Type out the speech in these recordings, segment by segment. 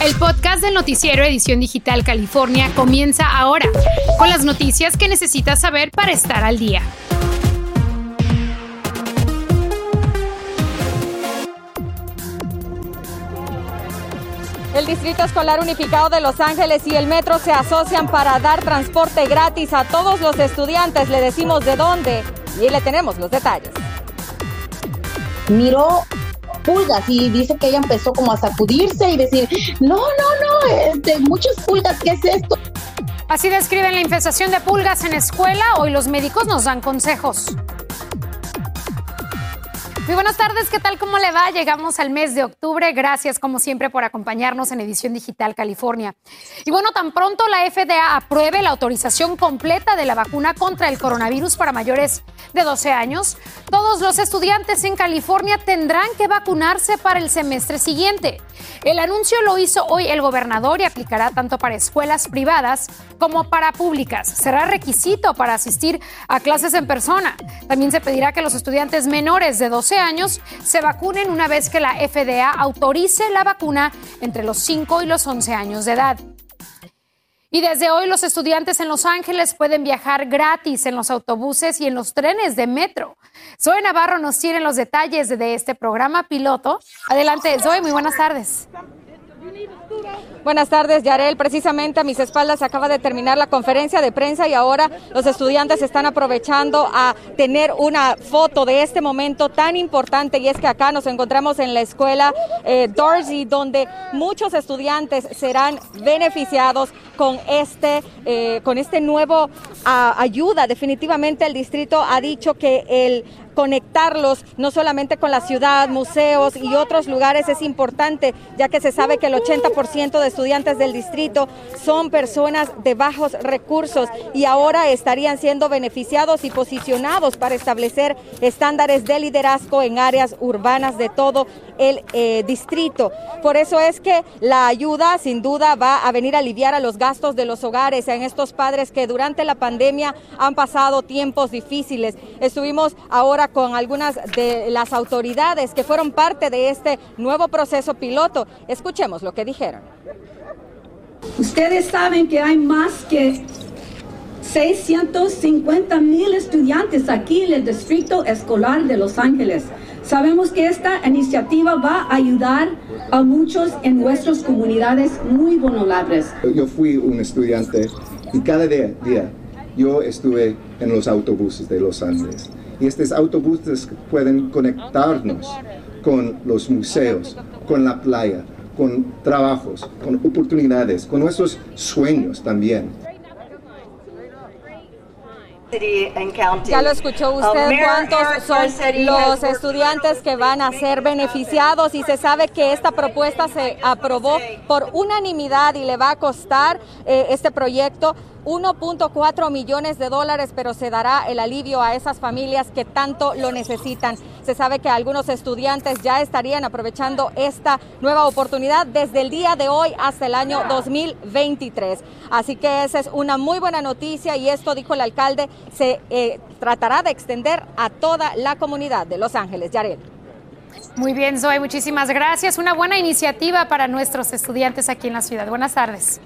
El podcast del noticiero Edición Digital California comienza ahora, con las noticias que necesitas saber para estar al día. El Distrito Escolar Unificado de Los Ángeles y el Metro se asocian para dar transporte gratis a todos los estudiantes. Le decimos de dónde y le tenemos los detalles. Miró pulgas y dice que ella empezó como a sacudirse y decir, no, no, no, este, muchas pulgas, ¿qué es esto? Así describen la infestación de pulgas en escuela. Hoy los médicos nos dan consejos. Muy buenas tardes, ¿qué tal? ¿Cómo le va? Llegamos al mes de octubre. Gracias, como siempre, por acompañarnos en Edición Digital California. Y bueno, tan pronto la FDA apruebe la autorización completa de la vacuna contra el coronavirus para mayores de 12 años, todos los estudiantes en California tendrán que vacunarse para el semestre siguiente. El anuncio lo hizo hoy el gobernador y aplicará tanto para escuelas privadas como para públicas. Será requisito para asistir a clases en persona. También se pedirá que los estudiantes menores de 12 años se vacunen una vez que la FDA autorice la vacuna entre los 5 y los 11 años de edad. Y desde hoy los estudiantes en Los Ángeles pueden viajar gratis en los autobuses y en los trenes de metro. Zoe Navarro nos tiene los detalles de este programa piloto. Adelante, Zoe, muy buenas tardes. Buenas tardes, Yarel. Precisamente a mis espaldas acaba de terminar la conferencia de prensa y ahora los estudiantes están aprovechando a tener una foto de este momento tan importante y es que acá nos encontramos en la escuela eh, Dorsey donde muchos estudiantes serán beneficiados con este, eh, con este nuevo ayuda. Definitivamente el distrito ha dicho que el conectarlos no solamente con la ciudad, museos y otros lugares es importante, ya que se sabe que el 80% de estudiantes del distrito son personas de bajos recursos y ahora estarían siendo beneficiados y posicionados para establecer estándares de liderazgo en áreas urbanas de todo el eh, distrito. Por eso es que la ayuda sin duda va a venir a aliviar a los gastos de los hogares, en estos padres que durante la pandemia han pasado tiempos difíciles. Estuvimos ahora con algunas de las autoridades que fueron parte de este nuevo proceso piloto. Escuchemos lo que dijeron. Ustedes saben que hay más que 650 mil estudiantes aquí en el Distrito Escolar de Los Ángeles. Sabemos que esta iniciativa va a ayudar a muchos en nuestras comunidades muy vulnerables. Yo fui un estudiante y cada día, día yo estuve en los autobuses de Los Ángeles y estos autobuses pueden conectarnos con los museos, con la playa, con trabajos, con oportunidades, con nuestros sueños también. Ya lo escuchó usted, cuántos son los estudiantes que van a ser beneficiados y se sabe que esta propuesta se aprobó por unanimidad y le va a costar eh, este proyecto 1.4 millones de dólares, pero se dará el alivio a esas familias que tanto lo necesitan. Se sabe que algunos estudiantes ya estarían aprovechando esta nueva oportunidad desde el día de hoy hasta el año 2023. Así que esa es una muy buena noticia y esto, dijo el alcalde, se eh, tratará de extender a toda la comunidad de Los Ángeles. Yarel. Muy bien, Zoe, muchísimas gracias. Una buena iniciativa para nuestros estudiantes aquí en la ciudad. Buenas tardes.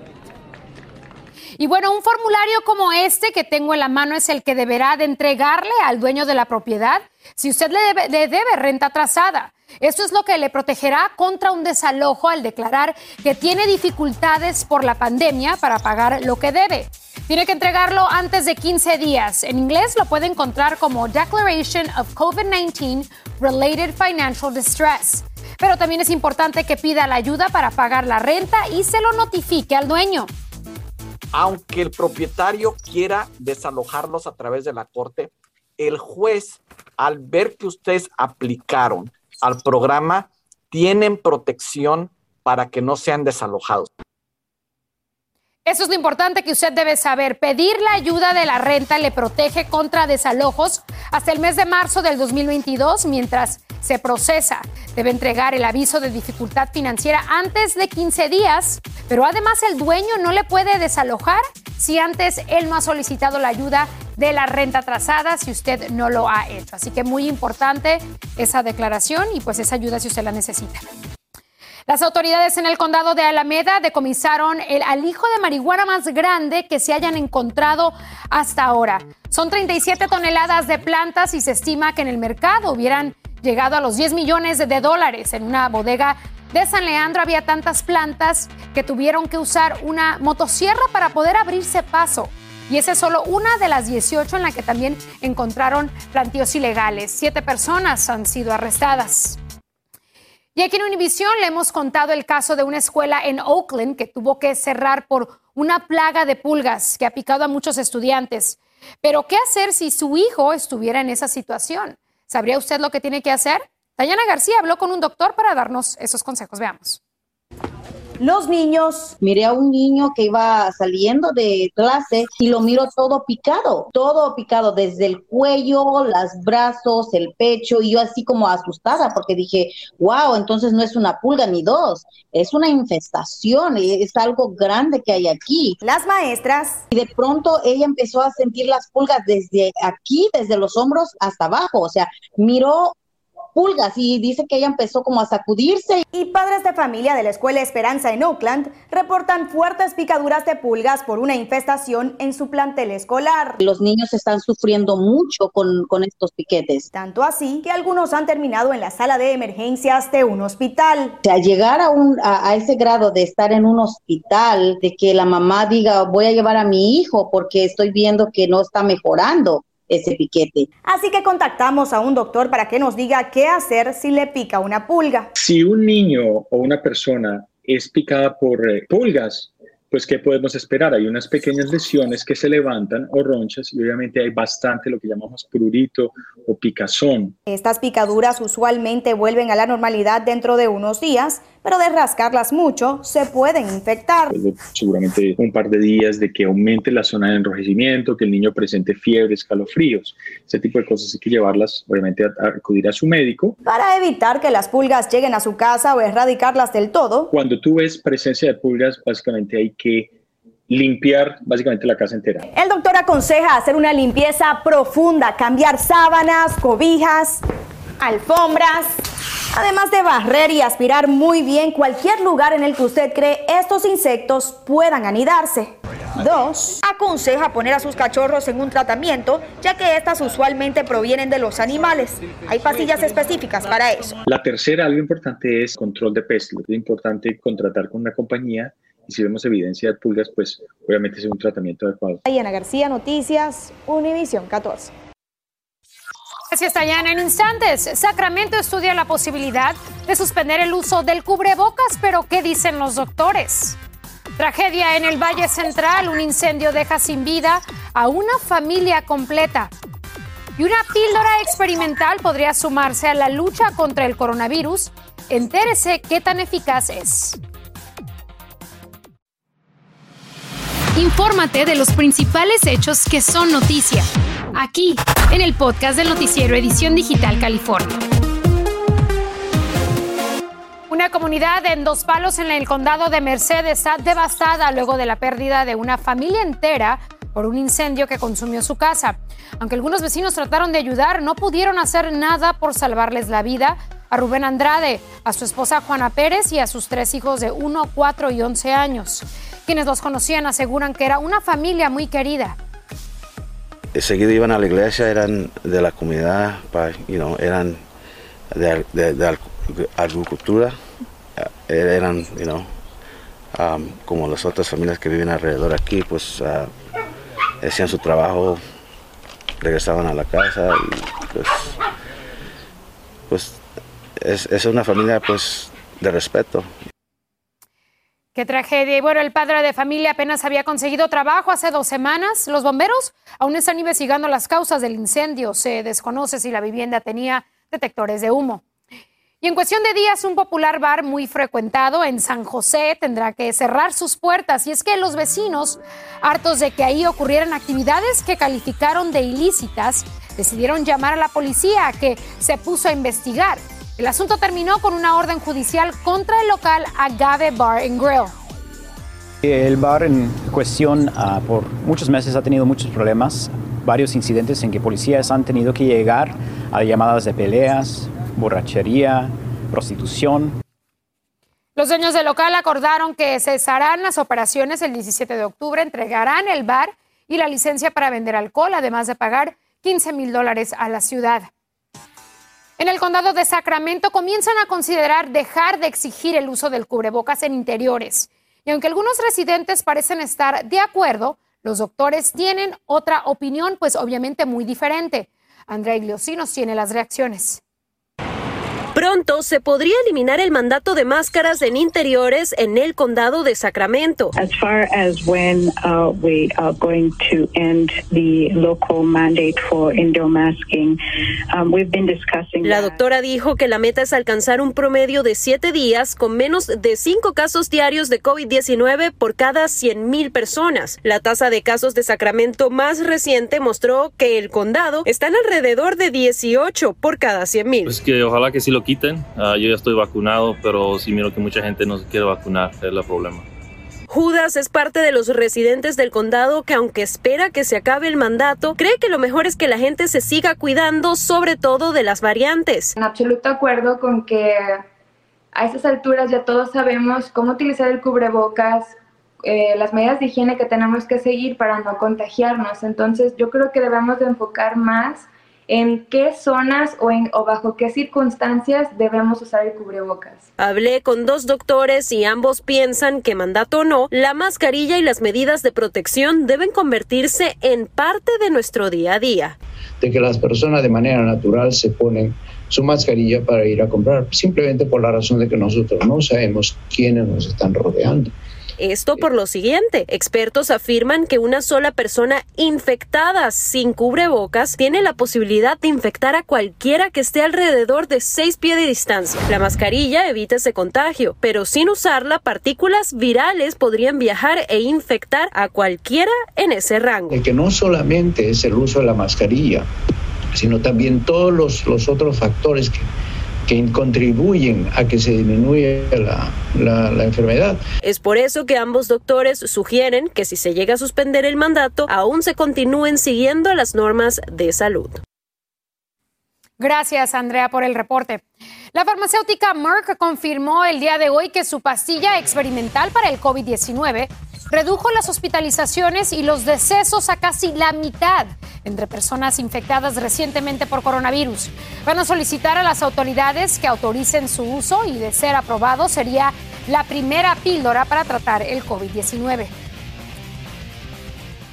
Y bueno, un formulario como este que tengo en la mano es el que deberá de entregarle al dueño de la propiedad si usted le debe, renta atrasada. Esto es lo que le protegerá contra un desalojo al declarar que tiene dificultades por la pandemia para pagar lo que debe. Tiene que entregarlo antes de 15 días. En inglés lo puede encontrar como Declaration of COVID-19 Related Financial Distress. Pero también es importante que pida la ayuda para pagar la renta y se lo notifique al dueño aunque el propietario quiera desalojarlos a través de la corte, el juez, al ver que ustedes aplicaron al programa, tienen protección para que no sean desalojados. Eso es lo importante que usted debe saber. Pedir la ayuda de la renta le protege contra desalojos hasta el mes de marzo del 2022 mientras se procesa. Debe entregar el aviso de dificultad financiera antes de 15 días, pero además el dueño no le puede desalojar si antes él no ha solicitado la ayuda de la renta atrasada si usted no lo ha hecho. Así que muy importante esa declaración y pues esa ayuda si usted la necesita. Las autoridades en el condado de Alameda decomisaron el alijo de marihuana más grande que se hayan encontrado hasta ahora. Son 37 toneladas de plantas y se estima que en el mercado hubieran llegado a los 10 millones de dólares. En una bodega de San Leandro había tantas plantas que tuvieron que usar una motosierra para poder abrirse paso. Y esa es solo una de las 18 en la que también encontraron plantíos ilegales. Siete personas han sido arrestadas. Y aquí en Univision le hemos contado el caso de una escuela en Oakland que tuvo que cerrar por una plaga de pulgas que ha picado a muchos estudiantes. Pero, ¿qué hacer si su hijo estuviera en esa situación? ¿Sabría usted lo que tiene que hacer? Dayana García habló con un doctor para darnos esos consejos. Veamos los niños. Miré a un niño que iba saliendo de clase y lo miro todo picado, todo picado, desde el cuello, los brazos, el pecho, y yo así como asustada porque dije, wow, entonces no es una pulga ni dos, es una infestación, es algo grande que hay aquí. Las maestras. Y de pronto ella empezó a sentir las pulgas desde aquí, desde los hombros hasta abajo, o sea, miró pulgas y dice que ella empezó como a sacudirse. Y padres de familia de la Escuela Esperanza en Oakland reportan fuertes picaduras de pulgas por una infestación en su plantel escolar. Los niños están sufriendo mucho con, con estos piquetes. Tanto así que algunos han terminado en la sala de emergencias de un hospital. O sea, llegar a, un, a ese grado de estar en un hospital, de que la mamá diga voy a llevar a mi hijo porque estoy viendo que no está mejorando ese piquete. Así que contactamos a un doctor para que nos diga qué hacer si le pica una pulga. Si un niño o una persona es picada por eh, pulgas, pues ¿qué podemos esperar? Hay unas pequeñas lesiones que se levantan o ronchas y obviamente hay bastante lo que llamamos prurito o picazón. Estas picaduras usualmente vuelven a la normalidad dentro de unos días, pero de rascarlas mucho se pueden infectar. Seguramente un par de días de que aumente la zona de enrojecimiento, que el niño presente fiebre, escalofríos, ese tipo de cosas hay que llevarlas obviamente a, a acudir a su médico. Para evitar que las pulgas lleguen a su casa o erradicarlas del todo. Cuando tú ves presencia de pulgas, básicamente hay que limpiar básicamente la casa entera. El doctor aconseja hacer una limpieza profunda, cambiar sábanas, cobijas, alfombras, además de barrer y aspirar muy bien cualquier lugar en el que usted cree estos insectos puedan anidarse. Dos, aconseja poner a sus cachorros en un tratamiento, ya que estas usualmente provienen de los animales. Hay pastillas específicas para eso. La tercera, algo importante, es control de pestes. Es importante contratar con una compañía y si vemos evidencia de pulgas, pues obviamente es un tratamiento adecuado. Diana García, Noticias, Univisión 14. Gracias, Tayana. En instantes, Sacramento estudia la posibilidad de suspender el uso del cubrebocas, pero ¿qué dicen los doctores? Tragedia en el Valle Central, un incendio deja sin vida a una familia completa. Y una píldora experimental podría sumarse a la lucha contra el coronavirus. Entérese qué tan eficaz es. Infórmate de los principales hechos que son noticia, aquí, en el podcast del noticiero Edición Digital California. Una comunidad en Dos Palos, en el condado de Merced, está devastada luego de la pérdida de una familia entera por un incendio que consumió su casa. Aunque algunos vecinos trataron de ayudar, no pudieron hacer nada por salvarles la vida a Rubén Andrade, a su esposa Juana Pérez y a sus tres hijos de 1, 4 y 11 años. Quienes los conocían aseguran que era una familia muy querida. Seguido iban a la iglesia, eran de la comunidad, eran de, agricultura, eh, eran um, como las otras familias que viven alrededor aquí, pues uh, hacían su trabajo, regresaban a la casa y pues, pues es, es una familia pues de respeto. Qué tragedia. Y bueno, el padre de familia apenas había conseguido trabajo hace dos semanas. Los bomberos aún están investigando las causas del incendio. Se desconoce si la vivienda tenía detectores de humo. Y en cuestión de días, un popular bar muy frecuentado en San José tendrá que cerrar sus puertas. Y es que los vecinos, hartos de que ahí ocurrieran actividades que calificaron de ilícitas, decidieron llamar a la policía que se puso a investigar. El asunto terminó con una orden judicial contra el local Agave Bar and Grill. El bar en cuestión ah, por muchos meses ha tenido muchos problemas, varios incidentes en que policías han tenido que llegar a llamadas de peleas, borrachería, prostitución. Los dueños del local acordaron que cesarán las operaciones el 17 de octubre, entregarán el bar y la licencia para vender alcohol, además de pagar 15 mil dólares a la ciudad. En el condado de Sacramento comienzan a considerar dejar de exigir el uso del cubrebocas en interiores. Y aunque algunos residentes parecen estar de acuerdo, los doctores tienen otra opinión, pues obviamente muy diferente. Andrea Igliosi nos tiene las reacciones. Pronto se podría eliminar el mandato de máscaras en interiores en el condado de Sacramento. As far as when uh, we are going to end the local mandate for indoor masking, um, we've been discussing. La doctora dijo que la meta es alcanzar un promedio de siete días con menos de cinco casos diarios de COVID-19 por cada 100 mil personas. La tasa de casos de Sacramento más reciente mostró que el condado está en alrededor de 18 por cada 100 mil. Pues que ojalá que sí lo quiten. Ah, yo ya estoy vacunado, pero sí miro que mucha gente no se quiere vacunar, es el problema. Judas es parte de los residentes del condado que aunque espera que se acabe el mandato, cree que lo mejor es que la gente se siga cuidando, sobre todo de las variantes. En absoluto acuerdo con que a estas alturas ya todos sabemos cómo utilizar el cubrebocas, eh, las medidas de higiene que tenemos que seguir para no contagiarnos. Entonces yo creo que debemos de enfocar más en qué zonas o, en, o bajo qué circunstancias debemos usar el cubrebocas. Hablé con dos doctores y ambos piensan que mandato o no, la mascarilla y las medidas de protección deben convertirse en parte de nuestro día a día. De que las personas de manera natural se ponen su mascarilla para ir a comprar, simplemente por la razón de que nosotros no sabemos quiénes nos están rodeando. Esto por lo siguiente, expertos afirman que una sola persona infectada sin cubrebocas tiene la posibilidad de infectar a cualquiera que esté alrededor de 6 pies de distancia. La mascarilla evita ese contagio, pero sin usarla, partículas virales podrían viajar e infectar a cualquiera en ese rango. De que no solamente es el uso de la mascarilla, sino también todos los, los otros factores que que contribuyen a que se disminuya la, la, enfermedad. Es por eso que ambos doctores sugieren que si se llega a suspender el mandato, aún se continúen siguiendo las normas de salud. Gracias, Andrea, por el reporte. La farmacéutica Merck confirmó el día de hoy que su pastilla experimental para el COVID-19 redujo las hospitalizaciones y los decesos a casi la mitad entre personas infectadas recientemente por coronavirus. Van a solicitar a las autoridades que autoricen su uso y de ser aprobado sería la primera píldora para tratar el COVID-19.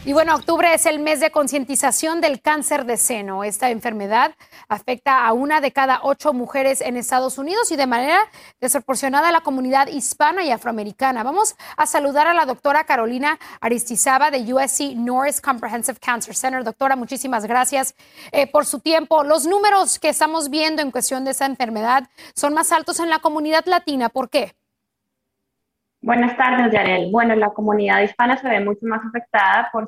Y bueno, octubre es el mes de concientización del cáncer de seno. Esta enfermedad afecta a una de cada ocho mujeres en Estados Unidos y de manera desproporcionada a la comunidad hispana y afroamericana. Vamos a saludar a la doctora Carolina Aristizaba de USC Norris Comprehensive Cancer Center. Doctora, muchísimas gracias eh, por su tiempo. Los números que estamos viendo en cuestión de esta enfermedad son más altos en la comunidad latina. ¿Por qué? Buenas tardes, Yarel. Bueno, la comunidad hispana se ve mucho más afectada por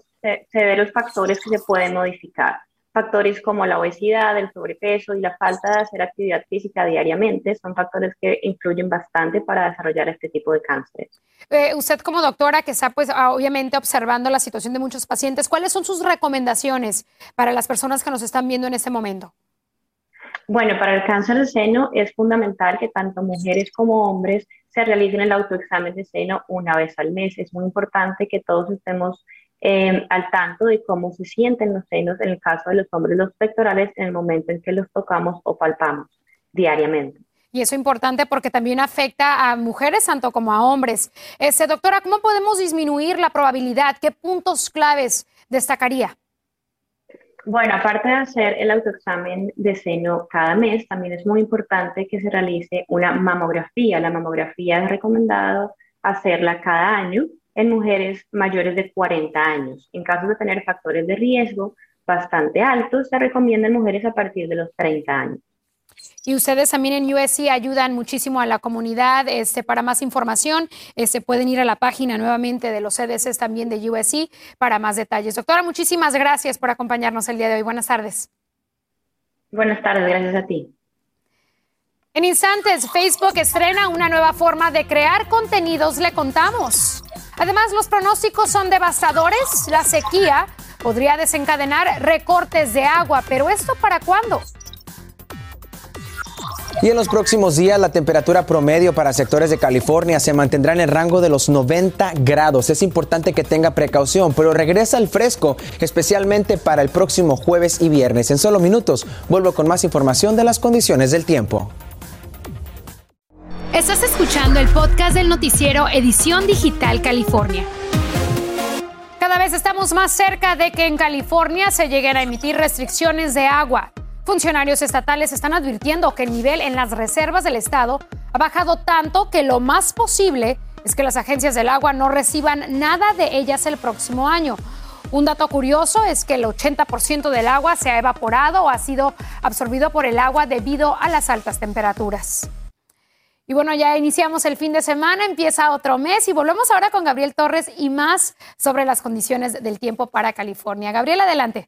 severos factores que se pueden modificar. Factores como la obesidad, el sobrepeso y la falta de hacer actividad física diariamente son factores que influyen bastante para desarrollar este tipo de cáncer. Eh, usted como doctora que está pues obviamente observando la situación de muchos pacientes, ¿cuáles son sus recomendaciones para las personas que nos están viendo en este momento? Bueno, para el cáncer de seno es fundamental que tanto mujeres como hombres se realicen el autoexamen de seno una vez al mes. Es muy importante que todos estemos eh, al tanto de cómo se sienten los senos en el caso de los hombres, los pectorales, en el momento en que los tocamos o palpamos diariamente. Y eso es importante porque también afecta a mujeres tanto como a hombres. Este, doctora, ¿cómo podemos disminuir la probabilidad? ¿Qué puntos claves destacaría? Bueno, aparte de hacer el autoexamen de seno cada mes, también es muy importante que se realice una mamografía. La mamografía es recomendado hacerla cada año en mujeres mayores de 40 años. En caso de tener factores de riesgo bastante altos, se recomienda en mujeres a partir de los 30 años. Y ustedes también en USC ayudan muchísimo a la comunidad. Este, para más información, este, pueden ir a la página nuevamente de los CDCs también de USC para más detalles. Doctora, muchísimas gracias por acompañarnos el día de hoy. Buenas tardes. Buenas tardes, gracias a ti. En instantes, Facebook estrena una nueva forma de crear contenidos, le contamos. Además, los pronósticos son devastadores. La sequía podría desencadenar recortes de agua, pero ¿esto para cuándo? Y en los próximos días la temperatura promedio para sectores de California se mantendrá en el rango de los 90 grados. Es importante que tenga precaución, pero regresa el fresco, especialmente para el próximo jueves y viernes. En solo minutos vuelvo con más información de las condiciones del tiempo. Estás escuchando el podcast del noticiero Edición Digital California. Cada vez estamos más cerca de que en California se lleguen a emitir restricciones de agua. Funcionarios estatales están advirtiendo que el nivel en las reservas del estado ha bajado tanto que lo más posible es que las agencias del agua no reciban nada de ellas el próximo año. Un dato curioso es que el 80% del agua se ha evaporado o ha sido absorbido por el agua debido a las altas temperaturas. Y bueno, ya iniciamos el fin de semana, empieza otro mes y volvemos ahora con Gabriel Torres y más sobre las condiciones del tiempo para California. Gabriel, adelante.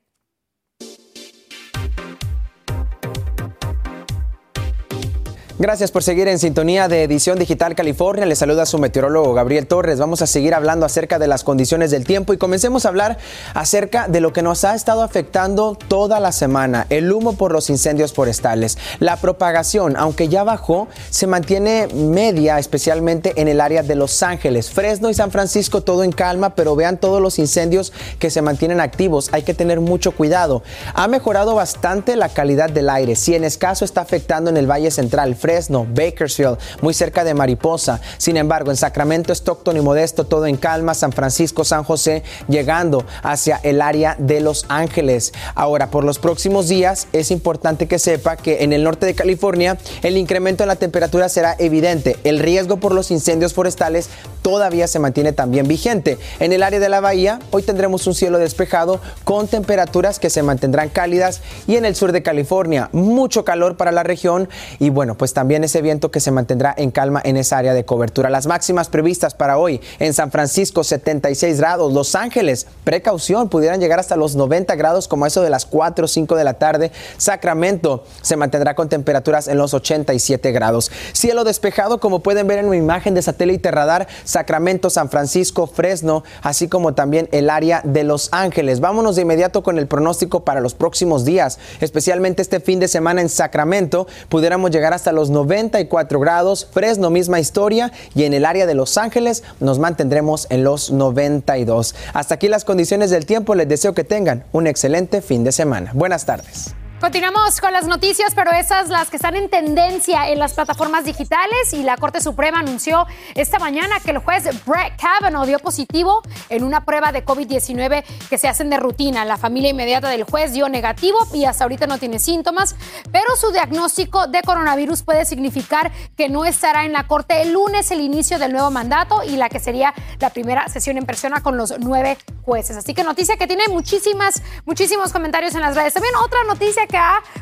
Gracias por seguir en sintonía de Edición Digital California. Le saluda su meteorólogo Gabriel Torres. Vamos a seguir hablando acerca de las condiciones del tiempo y comencemos a hablar acerca de lo que nos ha estado afectando toda la semana, el humo por los incendios forestales. La propagación, aunque ya bajó, se mantiene media, especialmente en el área de Los Ángeles, Fresno y San Francisco, todo en calma, pero vean todos los incendios que se mantienen activos. Hay que tener mucho cuidado. Ha mejorado bastante la calidad del aire. Si en escaso está afectando en el Valle Central, Bakersfield, muy cerca de Mariposa. Sin embargo, en Sacramento, Stockton y Modesto, todo en calma. San Francisco, San José, llegando hacia el área de Los Ángeles. Ahora, por los próximos días, es importante que sepa que en el norte de California el incremento en la temperatura será evidente. El riesgo por los incendios forestales todavía se mantiene también vigente. En el área de la bahía, hoy tendremos un cielo despejado con temperaturas que se mantendrán cálidas y en el sur de California, mucho calor para la región y bueno, pues también ese viento que se mantendrá en calma en esa área de cobertura. Las máximas previstas para hoy en San Francisco 76 grados, Los Ángeles, precaución, pudieran llegar hasta los 90 grados como eso de las 4 o 5 de la tarde. Sacramento se mantendrá con temperaturas en los 87 grados. Cielo despejado como pueden ver en una imagen de satélite radar, Sacramento, San Francisco, Fresno, así como también el área de Los Ángeles. Vámonos de inmediato con el pronóstico para los próximos días, especialmente este fin de semana en Sacramento, pudiéramos llegar hasta los 94 grados, Fresno misma historia y en el área de Los Ángeles nos mantendremos en los 92. Hasta aquí las condiciones del tiempo, les deseo que tengan un excelente fin de semana. Buenas tardes. Continuamos con las noticias, pero esas las que están en tendencia en las plataformas digitales y la Corte Suprema anunció esta mañana que el juez Brett Kavanaugh dio positivo en una prueba de COVID-19 que se hacen de rutina. La familia inmediata del juez dio negativo y hasta ahorita no tiene síntomas, pero su diagnóstico de coronavirus puede significar que no estará en la Corte el lunes el inicio del nuevo mandato y la que sería la primera sesión en persona con los nueve jueces. Así que noticia que tiene muchísimas, muchísimos comentarios en las redes. También otra noticia que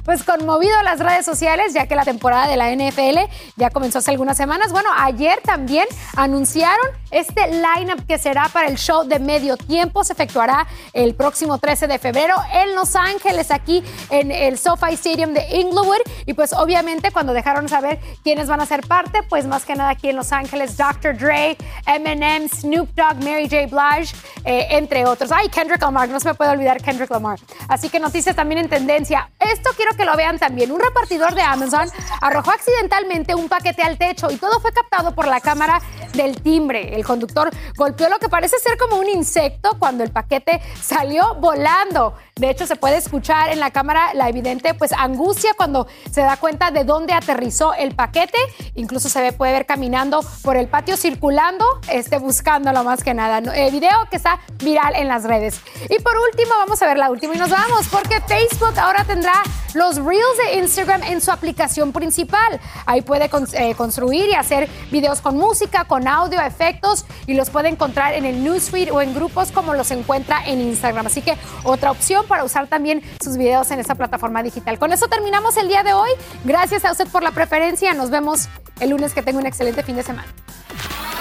pues conmovido las redes sociales, ya que la temporada de la NFL ya comenzó hace algunas semanas. Bueno, ayer también anunciaron este lineup que será para el show de medio tiempo. Se efectuará el próximo 13 de febrero en Los Ángeles, aquí en el SoFi Stadium de Inglewood. Y pues obviamente cuando dejaron saber quiénes van a ser parte, pues más que nada aquí en Los Ángeles, Dr. Dre, Eminem, Snoop Dogg, Mary J. Blige, eh, entre otros. Ay, Kendrick Lamar, no se me puede olvidar Kendrick Lamar. Así que noticias también en tendencia. Esto quiero que lo vean también. Un repartidor de Amazon arrojó accidentalmente un paquete al techo y todo fue captado por la cámara del timbre. El conductor golpeó lo que parece ser como un insecto cuando el paquete salió volando. De hecho, se puede escuchar en la cámara la evidente pues angustia cuando se da cuenta de dónde aterrizó el paquete. Incluso se ve, puede ver caminando por el patio circulando, este, buscándolo más que nada. El video que está viral en las redes. Y por último, vamos a ver la última y nos vamos porque Facebook ahora tendrá los Reels de Instagram en su aplicación principal. Ahí puede eh, construir y hacer videos con música, con audio, efectos y los puede encontrar en el newsfeed o en grupos como los encuentra en Instagram. Así que otra opción para usar también sus videos en esa plataforma digital. Con eso terminamos el día de hoy. Gracias a usted por la preferencia. Nos vemos el lunes. Que tenga un excelente fin de semana.